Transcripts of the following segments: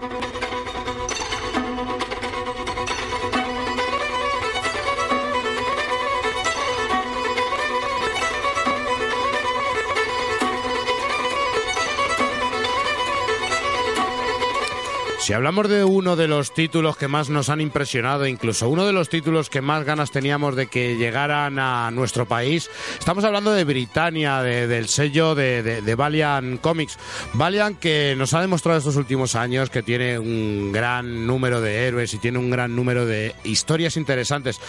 thank you. Si hablamos de uno de los títulos que más nos han impresionado, incluso uno de los títulos que más ganas teníamos de que llegaran a nuestro país, estamos hablando de Britannia, del sello de, de, Valiant Comics. Valiant que nos ha demostrado estos últimos años que tiene un gran número de héroes y tiene un gran número de historias interesantes.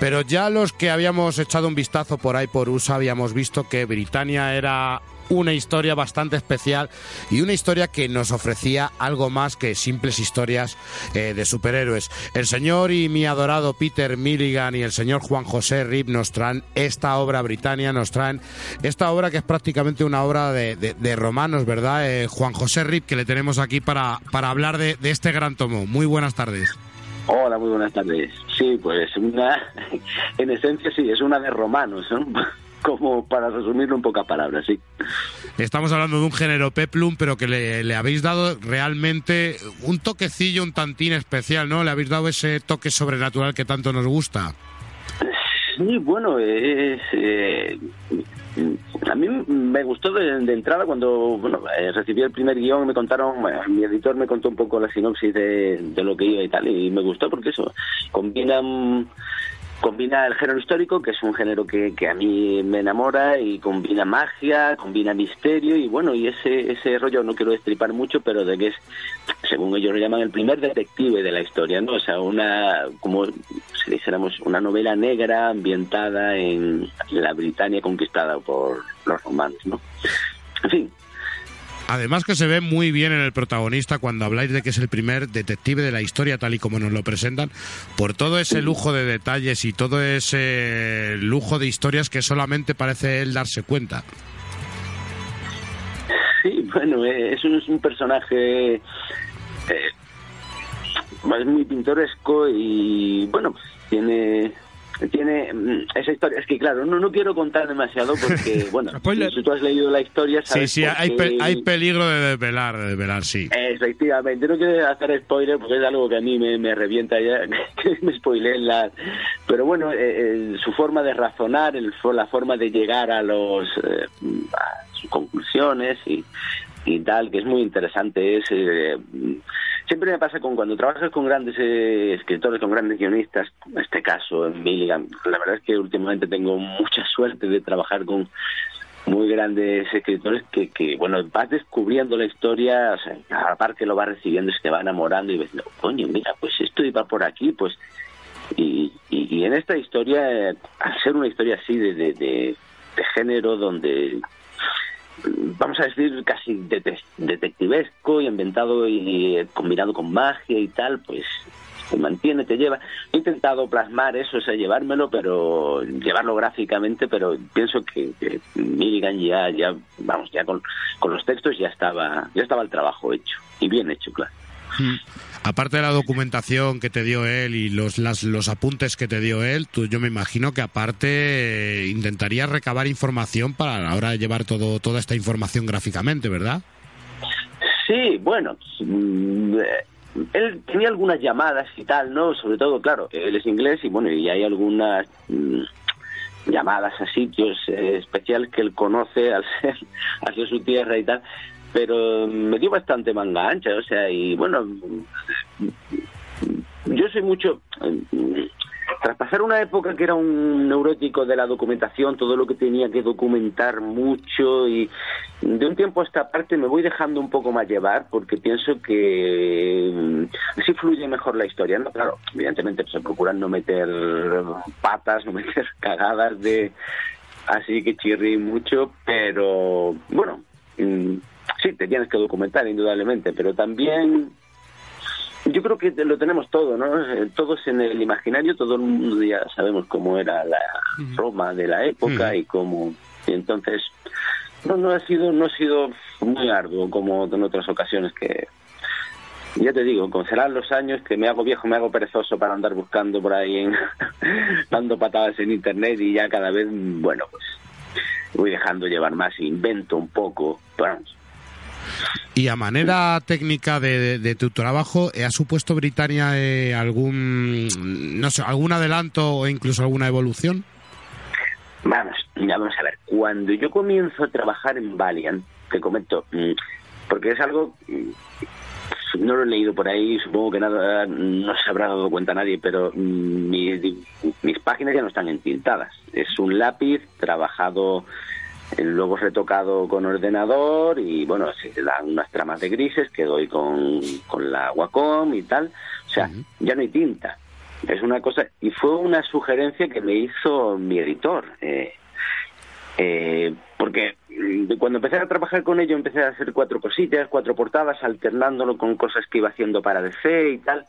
Pero ya los que habíamos echado un vistazo por ahí por USA habíamos visto que Britannia era una historia bastante especial y una historia que nos ofrecía algo más que simples historias eh, de superhéroes. El señor y mi adorado Peter Milligan y el señor Juan José Rip nos traen esta obra británica, nos traen esta obra que es prácticamente una obra de, romanos, ¿verdad? Eh, Juan José Rip, que le tenemos aquí para, para hablar de, este gran tomo. Muy buenas tardes. Hola, muy buenas tardes. Sí, pues en esencia sí, es una de romanos, ¿no? Como para resumirlo en pocas palabras, sí. Estamos hablando de un género peplum, pero que le, habéis dado realmente un toquecillo, un tantín especial, ¿no? Le habéis dado ese toque sobrenatural que tanto nos gusta. Sí, bueno, es, eh, a mí me gustó de, entrada cuando bueno, eh, recibí el primer guion, me contaron, mi editor me contó un poco la sinopsis de, de lo que iba y tal, y me gustó porque eso, combinan combina el género histórico, que es un género que, que, a mí me enamora, y combina magia, combina misterio, y bueno, y ese, ese rollo no quiero destripar mucho, pero de que es, según ellos lo llaman, el primer detective de la historia, ¿no? O sea, una, como si dijéramos, una novela negra ambientada en la Britania conquistada por los romanos, ¿no? En fin, Además que se ve muy bien en el protagonista cuando habláis de que es el primer detective de la historia tal y como nos lo presentan, por todo ese lujo de detalles y todo ese lujo de historias que solamente parece él darse cuenta. Sí, bueno, eh, es un, personaje eh, muy pintoresco y bueno, tiene tiene mm, esa historia. Es que, claro, no, no quiero contar demasiado porque, bueno, si tú has leído la historia, sabes Sí, sí, hay, hay peligro de desvelar, de desvelar, sí. Efectivamente, no quiero hacer spoiler porque es algo que a mí me, me revienta ya, que me spoilé la... Pero bueno, eh, eh, su forma de razonar, el, la forma de llegar a, los, eh, a sus conclusiones y, y tal, que es muy interesante, es siempre me pasa con cuando trabajas con grandes eh, escritores, con grandes guionistas, en este caso en Milligan, la verdad es que últimamente tengo mucha suerte de trabajar con muy grandes escritores que, que bueno, vas descubriendo la historia, o a la par que lo vas recibiendo se te va enamorando y ves, coño, mira, pues esto iba por aquí, pues... Y, y, en esta historia, al ser una historia así de, de, de género donde vamos a decir, casi detectivesco y inventado y eh, combinado con magia y tal, pues te mantiene, te lleva. He intentado plasmar eso, o sea, llevármelo, pero llevarlo gráficamente, pero pienso que, que Milligan ya, ya, vamos, ya con, con los textos ya estaba, ya estaba el trabajo hecho y bien hecho, claro. Mm. Aparte de la documentación que te dio él y los, los apuntes que te dio él, tú, yo me imagino que aparte eh, intentarías recabar información para ahora llevar todo, toda esta información gráficamente, ¿verdad? Sí, bueno, mm, él tenía algunas llamadas y tal, ¿no? Sobre todo, claro, él es inglés y bueno, y hay algunas mm, llamadas a sitios eh, especiales que él conoce al ser su tierra y tal pero me dio bastante manga ancha, o sea, y bueno, yo soy mucho... Tras pasar una época que era un neurótico de la documentación, todo lo que tenía que documentar mucho y de un tiempo a esta parte me voy dejando un poco más llevar porque pienso que mm, así fluye mejor la historia, ¿no? Claro, evidentemente se pues, procuran no meter patas, no meter cagadas de así que chirri mucho, pero bueno, mm, sí, te tienes que documentar indudablemente, pero también yo creo que lo tenemos todo, ¿no? Eh, todos en el imaginario, todo el mundo ya sabemos cómo era la Roma de la época y cómo... Y entonces, no, no ha sido no ha sido muy arduo como en otras ocasiones que ya te digo, con cerrar los años que me hago viejo, me hago perezoso para andar buscando por ahí, en, dando patadas en internet y ya cada vez, bueno, pues voy dejando llevar más, invento un poco, vamos, Y a manera técnica de, tu trabajo, ¿ha supuesto Britannia eh, algún, no sé, algún adelanto o incluso alguna evolución? Vamos, vamos a ver. Cuando yo comienzo a trabajar en Valiant, te comento, mm, porque es algo mm, no lo he leído por ahí, supongo que nada, no se habrá dado cuenta nadie, pero mm, mis páginas ya no están entintadas. Es un lápiz trabajado, eh, luego retocado con ordenador y bueno, se dan unas tramas de grises que doy con, con la Wacom y tal. O sea, ya no hay tinta. Es una cosa, y fue una sugerencia que me hizo mi editor. Eh, eh, porque cuando empecé a trabajar con ello empecé a hacer cuatro cositas, cuatro portadas, alternándolo con cosas que iba haciendo para DC y tal.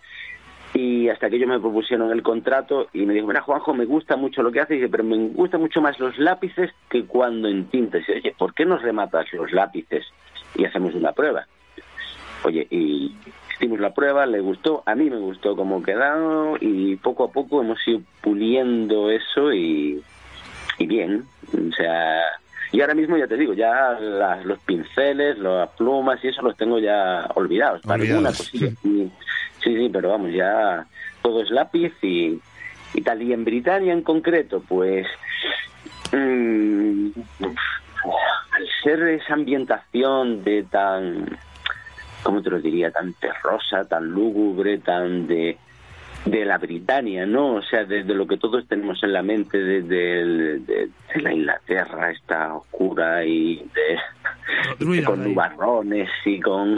Y hasta que ellos me propusieron el contrato y me dijo, mira Juanjo, me gusta mucho lo que haces, pero me gusta mucho más los lápices que cuando en tinta. Y oye, ¿por qué nos rematas los lápices y hacemos una prueba? Oye, y hicimos la prueba, le gustó, a mí me gustó cómo quedó y poco a poco hemos ido puliendo eso y, y bien, o sea, y ahora mismo ya te digo, ya los pinceles, las plumas y eso los tengo ya olvidados. Para alguna cosilla. Sí. Sí, pero vamos, ya todo es lápiz y, y tal. Y en Britania en concreto, pues mm, al ser esa ambientación de tan, ¿cómo te lo diría? Tan terrosa, tan lúgubre, tan de de la Britania, ¿no? O sea, desde lo que todos tenemos en la mente desde de, la Inglaterra esta oscura y de, con nubarrones y con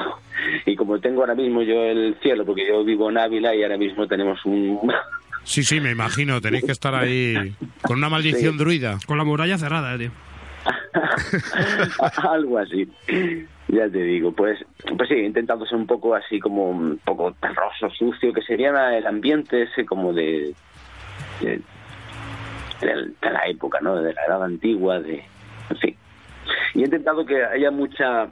y como tengo ahora mismo yo el cielo porque yo vivo en Ávila y ahora mismo tenemos un Sí, sí, me imagino, tenéis que estar ahí con una maldición druida. Con la muralla cerrada, tío. Algo así. Ya te digo, pues, pues sí, he intentado ser un poco así como un poco terroso, sucio, que sería el ambiente ese como de, de, la época, ¿no? De la edad antigua, de, en fin. Y he intentado que haya mucha,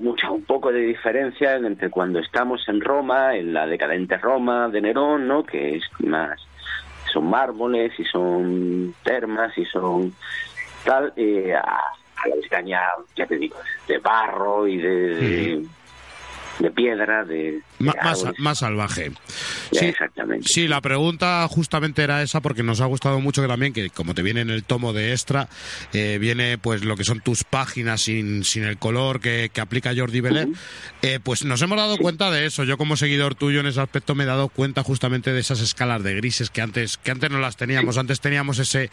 mucha, un poco de diferencia entre cuando estamos en Roma, en la decadente Roma de Nerón, ¿no? Que es más, son mármoles y son termas y son tal, eh, a la España, ya te digo, de barro y de, piedra, de... más, más, salvaje. Sí, Exactamente. Sí, la pregunta justamente era esa porque nos ha gustado mucho que también, que como te viene en el tomo de extra, eh, viene pues lo que son tus páginas sin, sin el color que, que aplica Jordi Belé, eh, pues nos hemos dado cuenta de eso. Yo como seguidor tuyo en ese aspecto me he dado cuenta justamente de esas escalas de grises que antes, que antes no las teníamos. Antes teníamos ese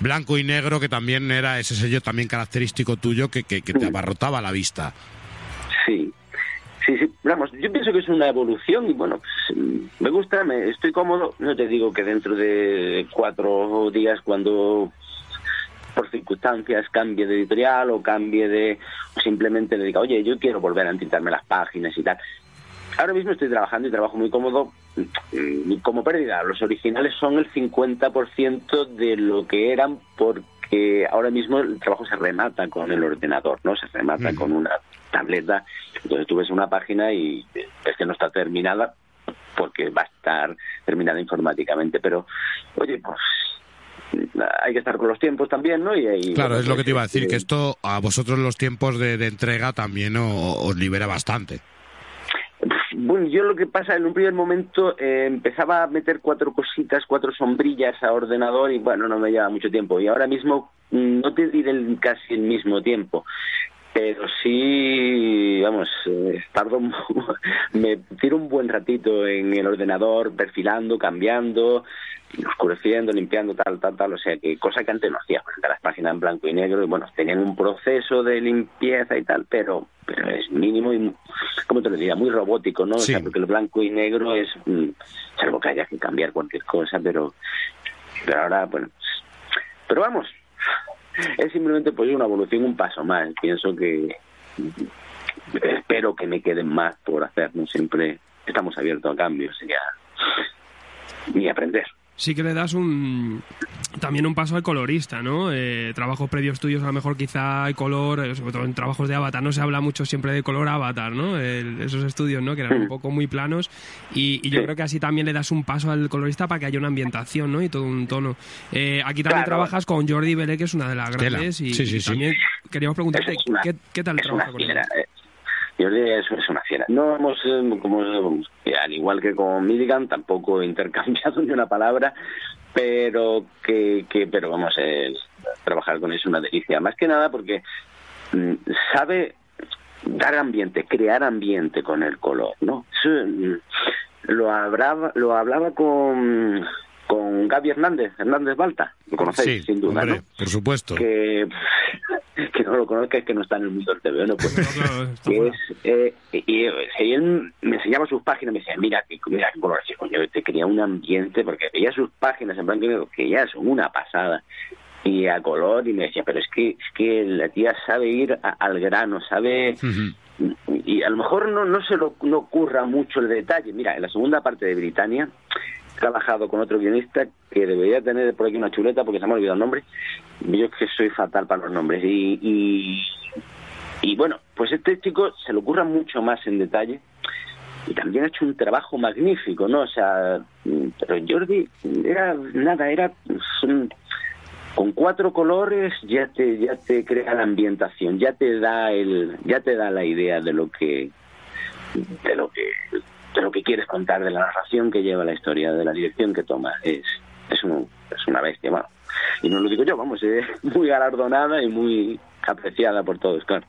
blanco y negro que también era ese sello también característico tuyo que, que, que te abarrotaba la vista. Sí, Sí, sí, vamos, yo pienso que es una evolución y bueno, pues, me gusta, me, estoy cómodo. No te digo que dentro de cuatro días, cuando por circunstancias cambie de editorial o cambie de. o simplemente le diga, oye, yo quiero volver a entintarme las páginas y tal. Ahora mismo estoy trabajando y trabajo muy cómodo. Mm, como pérdida, los originales son el 50% de lo que eran porque ahora mismo el trabajo se remata con el ordenador, ¿no? Se remata con una tableta. Entonces tú ves una página y es que no está terminada porque va a estar terminada informáticamente. Pero, oye, pues hay que estar con los tiempos también, ¿no? Y, claro, es lo que te iba a decir, que esto a vosotros los tiempos de, entrega también os, libera bastante. Bueno, yo lo que pasa, en un primer momento eh, empezaba a meter cuatro cositas, cuatro sombrillas a ordenador y bueno, no me lleva mucho tiempo. Y ahora mismo mm, no te diré casi el mismo tiempo, pero sí, vamos, eh, tardo, me tiro un buen ratito en el ordenador, perfilando, cambiando, oscureciendo, limpiando, tal, tal, tal, o sea, que cosa que antes no hacía, porque las páginas en blanco y negro, y bueno, tenían un proceso de limpieza y tal, pero, pero es mínimo y, ¿cómo te lo diría? Muy robótico, ¿no? O sea, porque el blanco y negro es, mm, salvo que haya que cambiar cualquier cosa, pero, pero ahora, bueno, pero vamos, es simplemente pues una evolución, un paso más. Pienso que espero que me queden más por hacer, ¿no? Siempre estamos abiertos a cambios y y aprender sí que le das un también un paso al colorista, ¿no? Eh, trabajos previos tuyos, a lo mejor quizá hay color, eh, sobre todo en trabajos de avatar, no se habla mucho siempre de color avatar, ¿no? esos estudios, ¿no? Que eran un poco muy planos y, yo creo que así también le das un paso al colorista para que haya una ambientación, ¿no? Y todo un tono. Eh, aquí también trabajas con Jordi Belé, que es una de las grandes, y, también queríamos preguntarte, ¿qué, tal trabaja con él? Jordi es, es una fiera. No hemos, eh, como, eh, al igual que con Milligan, tampoco intercambiado ni una palabra, pero que, que pero vamos, es, trabajar con él es una delicia. Más que nada porque mm, sabe dar ambiente, crear ambiente con el color, ¿no? Mm, lo hablaba, lo hablaba con con Gaby Hernández, Hernández Balta, lo conocéis sin duda, ¿no? Por supuesto. Que, que no lo conozca es que no está en el mundo del TV, ¿no? Pues, que es, eh, y, él me enseñaba sus páginas, me decía, mira, mira qué color, yo te quería un ambiente, porque veía sus páginas en blanco y negro, que ya son una pasada, y a color, y me decía, pero es que, es que la tía sabe ir al grano, sabe... Y a lo mejor no, no se lo no ocurra mucho el detalle. Mira, en la segunda parte de Britannia trabajado con otro guionista que debería tener por aquí una chuleta porque se me ha olvidado el nombre. Yo es que soy fatal para los nombres. Y, y, bueno, pues este chico se le ocurra mucho más en detalle y también ha hecho un trabajo magnífico, ¿no? O sea, pero Jordi era nada, era con cuatro colores ya te ya te crea la ambientación, ya te da el ya te da la idea de lo que de lo que de lo que quieres contar, de la narración que lleva la historia, de la dirección que toma. Es, es, un, es una bestia, bueno. Y no lo digo yo, vamos, es muy galardonada y muy apreciada por todos, claro.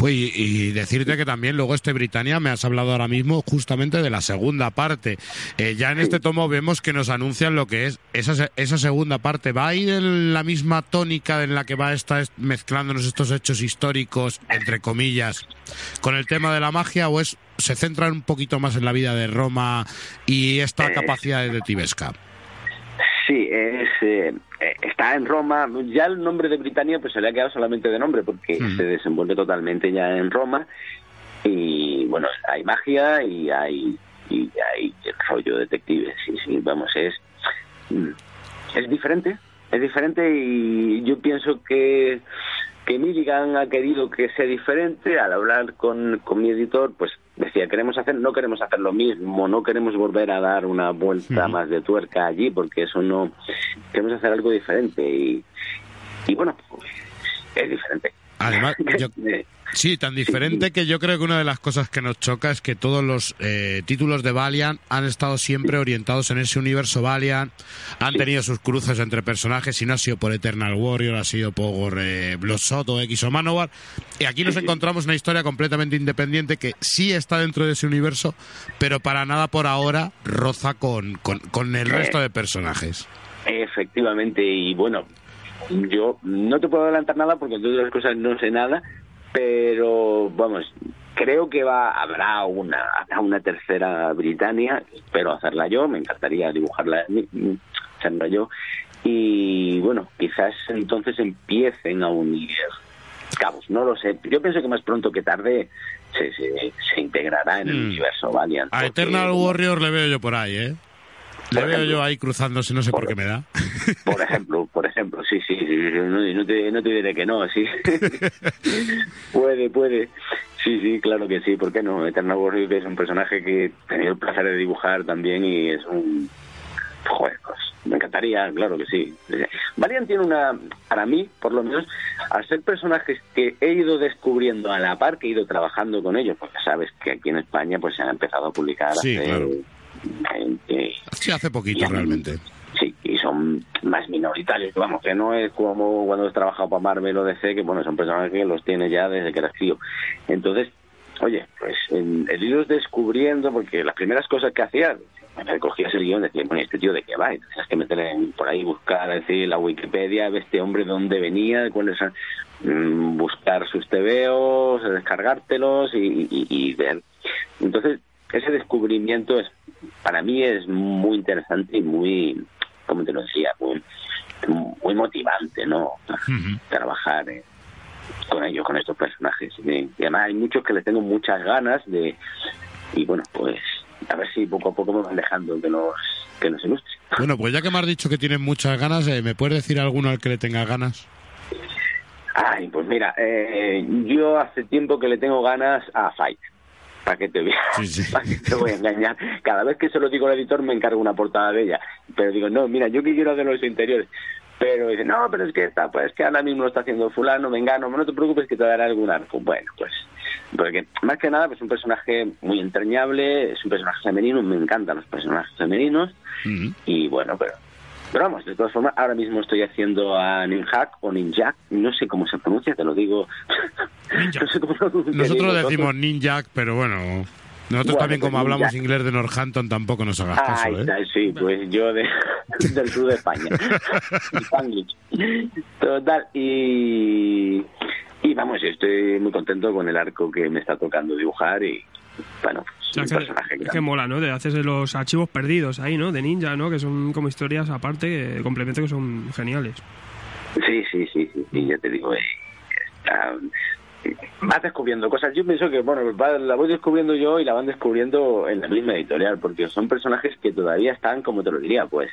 Pues y, decirte que también luego este Britannia me has hablado ahora mismo justamente de la segunda parte. Eh, ya en este tomo vemos que nos anuncian lo que es esa, esa segunda parte. ¿Va a ir en la misma tónica en la que va a estar mezclándonos estos hechos históricos, entre comillas, con el tema de la magia o es se centra un poquito más en la vida de Roma y esta eh, capacidad de Tibesca? Sí, es, eh, está en Roma. Ya el nombre de Britania pues se le ha quedado solamente de nombre porque se desenvuelve totalmente ya en Roma. Y bueno, hay magia y hay, y hay rollo detective. Sí, sí, vamos, es, es diferente. Es diferente y yo pienso que que Milligan ha querido que sea diferente al hablar con, con mi editor pues decía queremos hacer no queremos hacer lo mismo no queremos volver a dar una vuelta más de tuerca allí porque eso no queremos hacer algo diferente y, y bueno pues, es diferente. Además yo, Sí, tan diferente que yo creo que una de las cosas que nos choca es que todos los eh, títulos de Valiant han estado siempre orientados en ese universo Valiant, han tenido sus cruces entre personajes y no ha sido por Eternal Warrior, ha sido por eh, Bloodshot o X o Manowar. Y aquí nos encontramos una historia completamente independiente que sí está dentro de ese universo, pero para nada por ahora roza con, con, con el resto de personajes. Efectivamente, y bueno, yo no te puedo adelantar nada porque de las cosas no sé nada, pero vamos, creo que va habrá una habrá una tercera Britannia, espero hacerla yo, me encantaría dibujarla hacerla yo y bueno, quizás entonces empiecen a unir cabos, no lo sé. Yo pienso que más pronto que tarde se, se, integrará en el mm. universo Valiant. A Eternal Warrior le veo yo por ahí, ¿eh? Le veo yo ahí cruzándose, no sé por, qué me da. Por ejemplo, por ejemplo, sí, sí, no, te, no te diré que no, sí. puede, puede. Sí, sí, claro que sí, ¿por qué no? Eternal Warrior es un personaje que he tenido el placer de dibujar también y es un... Joder, pues, me encantaría, claro que sí. Valiant tiene una, para mí, por lo menos, al ser personajes que he ido descubriendo a la par que he ido trabajando con ellos, porque sabes que aquí en España pues se han empezado a publicar sí, claro sí, hace poquito realmente. Sí, y son más minoritarios, vamos, que no es como cuando has trabajado para Marvel o DC, que bueno, son personajes que los tienes ya desde que eras tío. Entonces, oye, pues el, el descubriendo, porque las primeras cosas que hacía, me cogías el guion y decía, bueno, este tío de qué va, tienes que meter por ahí, buscar, decir, la Wikipedia, ver este hombre de dónde venía, de cuáles mm, buscar sus tebeos, descargártelos y, y ver. Entonces, ese descubrimiento es para mí es muy interesante y muy, como te lo decía, muy, muy motivante, ¿no? Trabajar eh, con ellos, con estos personajes. Y, además hay muchos que les tengo muchas ganas de, y bueno, pues a ver si poco a poco me van dejando que nos, que nos ilustre. Bueno, pues ya que me has dicho que tienes muchas ganas, eh, ¿me puedes decir alguno al que le tenga ganas? Ay, pues mira, eh, yo hace tiempo que le tengo ganas a Fight. ¿Para qué te voy a, te voy a engañar? Cada vez que se lo digo al editor me encargo una portada de ella. Pero digo, no, mira, yo que quiero hacer los interiores. pero dice, no, pero es que está, pues que ahora mismo lo está haciendo fulano, vengano, no te preocupes que te dará algún arco. Bueno, pues, porque más que nada, pues es un personaje muy entrañable, es un personaje femenino, me encantan los personajes femeninos, y bueno, pero pero vamos, de todas formas, ahora mismo estoy haciendo a Ninjak o Ninjak, no sé cómo se pronuncia, te lo digo. Nosotros decimos Ninjak, pero bueno, nosotros también como hablamos inglés de Northampton tampoco nos hagas caso, ¿eh? sí, pues yo de, del sur de España. Total, y, y vamos, estoy muy contento con el arco que me está tocando dibujar y bueno, que, mola, ¿no? De haces los archivos perdidos ahí, ¿no? De Ninja, ¿no? Que son como historias aparte, que, complemento que son geniales. Sí, sí, sí, sí, ya te digo, eh, vas descubriendo cosas. Yo pienso que, bueno, la voy descubriendo yo y la van descubriendo en la misma editorial, porque son personajes que todavía están, como te lo diría, pues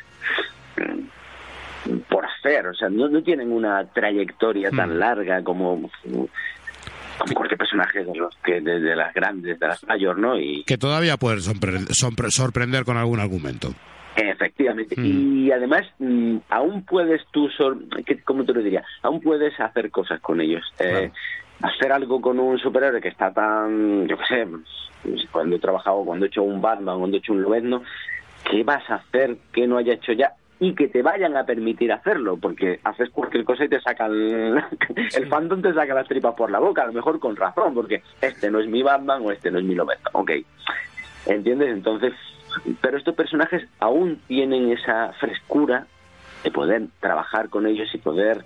por hacer, o sea, no, no tienen una trayectoria tan hmm. larga como cualquier personaje de los que de, las grandes, de las mayores, ¿no? Y que todavía pueden sorprender con algún argumento. Efectivamente. Mm. Y además, mm, aún puedes tú, ¿cómo te lo diría? Aún puedes hacer cosas con ellos. Eh, hacer algo con un superhéroe que está tan, yo qué sé, cuando he trabajado, cuando he hecho un Batman, cuando he hecho un Lobezno, ¿qué vas a hacer que no haya hecho ya? Y que te vayan a permitir hacerlo, porque haces cualquier cosa y te sacan, el fandom te saca las tripas por la boca, a lo mejor con razón, porque este no es mi Batman o este no es mi Lobezno, ok, ¿entiendes? Entonces, pero estos personajes aún tienen esa frescura de poder trabajar con ellos y poder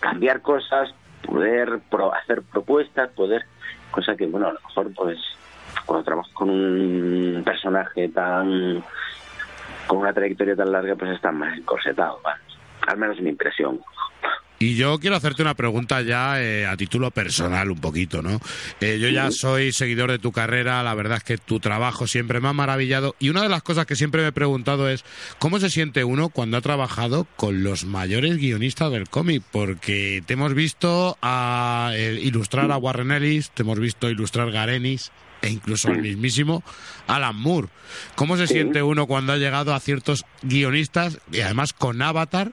cambiar cosas, poder hacer propuestas, poder, cosa que, bueno, a lo mejor pues cuando trabajas con un personaje tan con una trayectoria tan larga pues están más encorsetados, al menos mi impresión. Y yo quiero hacerte una pregunta ya eh, a título personal un poquito, ¿no? Eh, yo ya soy seguidor de tu carrera, la verdad es que tu trabajo siempre me ha maravillado y una de las cosas que siempre me he preguntado es cómo se siente uno cuando ha trabajado con los mayores guionistas del cómic, porque te hemos visto a, eh, ilustrar a Warren Ellis, te hemos visto ilustrar Garenis, e incluso el mismísimo Alan Moore. ¿Cómo se siente uno cuando ha llegado a ciertos guionistas y además con Avatar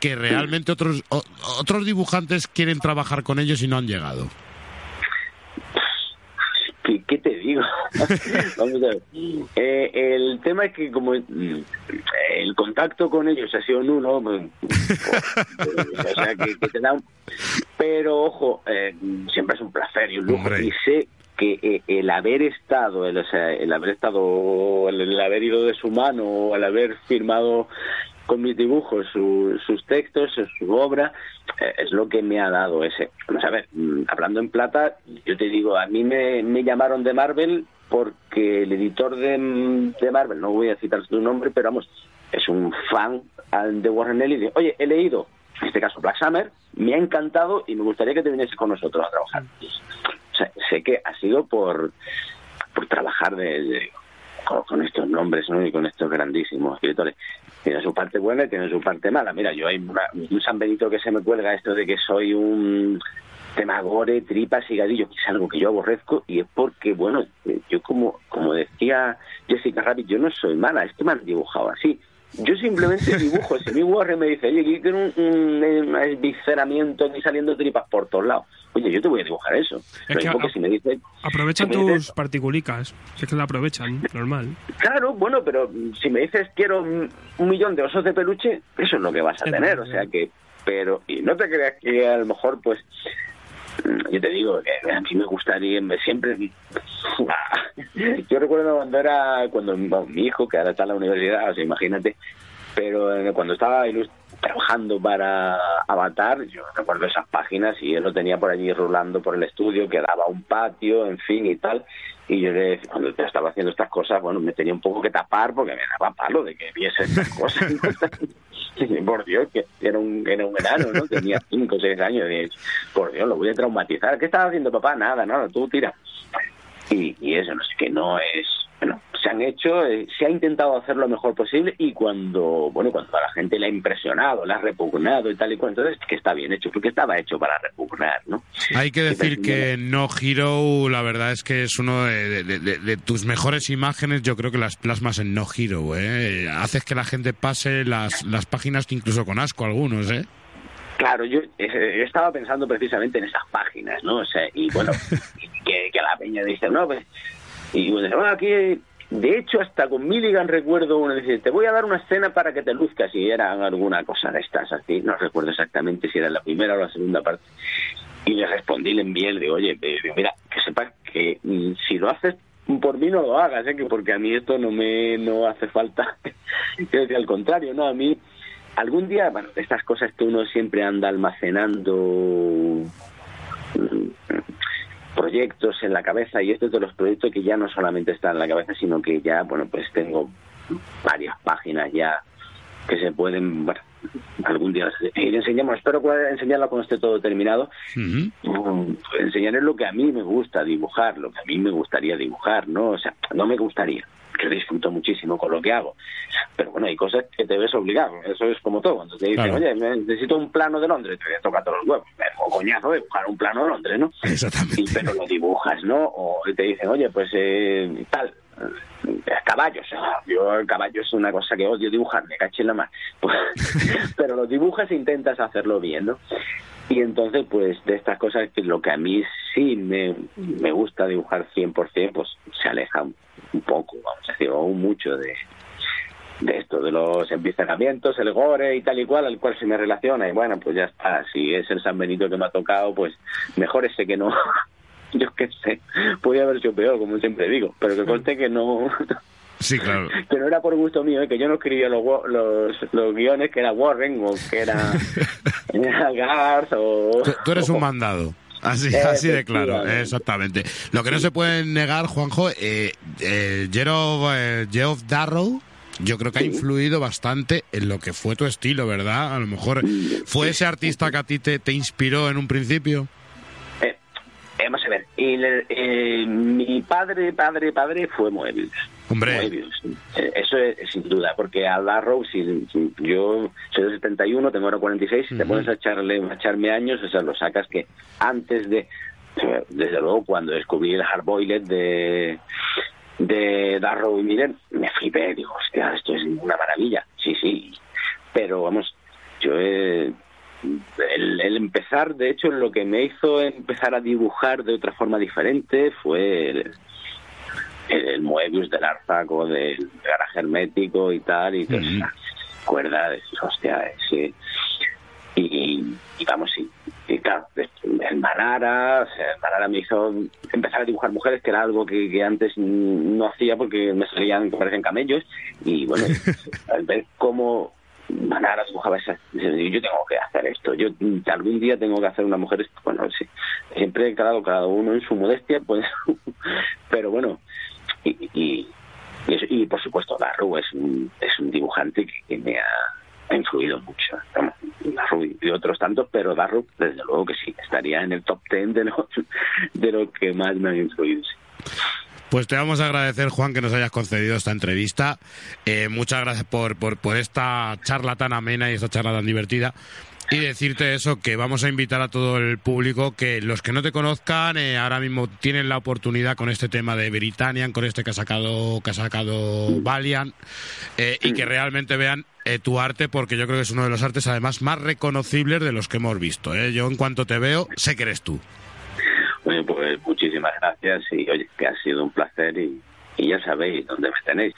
que realmente otros otros dibujantes quieren trabajar con ellos y no han llegado? ¿Qué, te digo? Vamos a ver. Eh, el tema es que como el contacto con ellos ha sido nulo, pues, o sea, que, te da Pero, ojo, eh, siempre es un placer y un lujo. Y sé que eh, el haber estado, el, el haber estado, el, haber ido de su mano, el haber firmado con mis dibujos sus textos, su obra, eh, es lo que me ha dado ese. Vamos a ver, mm, hablando en plata, yo te digo, a mí me, me llamaron de Marvel porque el editor de, de, Marvel, no voy a citar su nombre, pero vamos, es un fan de Warren Ellis dice, oye, he leído, en este caso Black Summer, me ha encantado y me gustaría que te viniese con nosotros a trabajar sé, que ha sido por, por trabajar de, con, estos nombres ¿no? y con estos grandísimos escritores. Tiene su parte buena y tiene su parte mala. Mira, yo hay un San Benito que se me cuelga esto de que soy un temagore, tripas y gadillo, que es algo que yo aborrezco y es porque, bueno, yo como, como decía Jessica Rabbit, yo no soy mala, es que me han dibujado así. Yo simplemente dibujo. Si mi Warren me dice, oye, quiero un, un, un esviceramiento aquí saliendo tripas por todos lados. Oye, yo te voy a dibujar eso. si me dice, aprovechan tus particulicas, es que la aprovechan, normal. Claro, bueno, pero si me dices quiero un, millón de osos de peluche, eso es lo que vas a tener. O sea que, pero, y no te creas que a lo mejor, pues, yo te digo que a mí me gustaría siempre yo recuerdo cuando era cuando mi hijo que ahora está en la universidad o sea imagínate pero eh, cuando estaba trabajando para Avatar, yo recuerdo esas páginas y él lo tenía por allí rulando por el estudio, que daba un patio, en fin y tal. Y yo le, cuando estaba haciendo estas cosas, bueno, me tenía un poco que tapar porque me daba palo de que viese estas cosas. por Dios, que era un, era un enano, ¿no? Tenía cinco o seis años. Y, por Dios, lo voy a traumatizar. ¿Qué estaba haciendo papá? Nada, nada, tú tira. Y, y eso, no sé, que no es, bueno, se han hecho, eh, se ha intentado hacer lo mejor posible y cuando, bueno, cuando a la gente le ha impresionado, le ha repugnado y tal y cual, entonces que está bien hecho, porque estaba hecho para repugnar, ¿no? Hay que decir que No Hero, la verdad es que es uno de, tus mejores imágenes, yo creo que las plasmas en No Hero, ¿eh? Haces que la gente pase las, las páginas que incluso con asco algunos, ¿eh? Claro, yo eh, estaba pensando precisamente en esas páginas, ¿no? O sea, y bueno, que, que la peña dice, no, pues, y bueno, aquí de hecho, hasta con Milligan recuerdo uno dice, te voy a dar una escena para que te luzcas y era alguna cosa de estas, así, no recuerdo exactamente si era la primera o la segunda parte. Y le respondí, le envié, le digo, oye, mira, que sepas que mm, si lo haces por mí no lo hagas, ¿eh? que porque a mí esto no me no hace falta. que al contrario, no, a mí algún día, bueno, estas cosas que uno siempre anda almacenando mm, proyectos en la cabeza y este es de los proyectos que ya no solamente están en la cabeza, sino que ya, bueno, pues tengo varias páginas ya que se pueden, bueno, algún día ir enseñamos, espero poder enseñarla cuando esté todo terminado, mm, enseñarles lo que a mí me gusta dibujar, lo que a mí me gustaría dibujar, ¿no? O sea, no me gustaría, que disfruto muchísimo con lo que hago. Pero bueno, hay cosas que te ves obligado, eso es como todo. Cuando te dicen, oye, necesito un plano de Londres, te toca todos los huevos. O coñazo dibujar un plano de Londres, ¿no? Exactamente. pero lo dibujas, ¿no? O te dicen, oye, pues eh, tal, eh, caballos. Yo el caballo es una cosa que odio dibujar, me caché en la mano. pero lo dibujas e intentas hacerlo bien, ¿no? Y entonces, pues, de estas cosas, que lo que a mí sí me, me gusta dibujar 100%, pues se aleja un poco, vamos a decir, o mucho de, de esto, de los empiezanamientos, el gore y tal y cual, al cual se me relaciona. Y bueno, pues ya está, si es el San Benito que me ha tocado, pues mejor ese que no. Yo qué sé, podía haber sido peor, como siempre digo, pero que conste que no. Sí, claro. Que no era por gusto mío, ¿eh? que yo no escribía los, los, los guiones, que era Warren o que era, Garth o... Tú, eres un mandado. Así, así de claro, exactamente. Lo que no se puede negar, Juanjo, eh, eh, Geoff Darrow, yo creo que ha influido bastante en lo que fue tu estilo, ¿verdad? A lo mejor fue ese artista que a ti te, te inspiró en un principio. Eh, vamos a ver, eh, mi padre, padre, padre fue Moebius. Hombre. Eh, eso es, sin duda, porque a si, yo soy de 71, tengo ahora 46, si te pones a, echarle, a echarme años, o sea, lo sacas que antes de, desde luego, cuando descubrí el hardboiled de de Darrow y Miren, me flipé, digo, hostia, esto es una maravilla, sí, sí, pero vamos, yo el, empezar, de hecho, lo que me hizo empezar a dibujar de otra forma diferente fue el, el Moebius del Arzaco, del garaje hermético y tal, y pues, cuerda, de, hostia, sí. Y, y vamos, sí, el Manara, o sea, Manara me hizo empezar a dibujar mujeres, que era algo que, antes no hacía porque me salían que parecen camellos, y bueno, al ver cómo Manara dibujaba esas, yo tengo que hacer esto, yo algún día tengo que hacer una mujer, bueno, sí, siempre cada, cada uno en su modestia, pues, pero bueno, y, y, y, por supuesto Darru es un, es un dibujante que me ha ha influido mucho. y otros tantos, pero Darrow, desde luego que sí, estaría en el top ten de lo, de lo que más me han influido. Pues te vamos a agradecer, Juan, que nos hayas concedido esta entrevista. Eh, muchas gracias por, por, por esta charla tan amena y esta charla tan divertida. Y decirte eso, que vamos a invitar a todo el público que los que no te conozcan eh, ahora mismo tienen la oportunidad con este tema de Britannian, con este que ha sacado, que ha sacado Valiant, eh, y que realmente vean eh, tu arte, porque yo creo que es uno de los artes además más reconocibles de los que hemos visto. Yo en cuanto te veo, sé que eres tú. Bueno, pues muchísimas gracias y oye, que ha sido un placer y ya sabéis dónde me tenéis.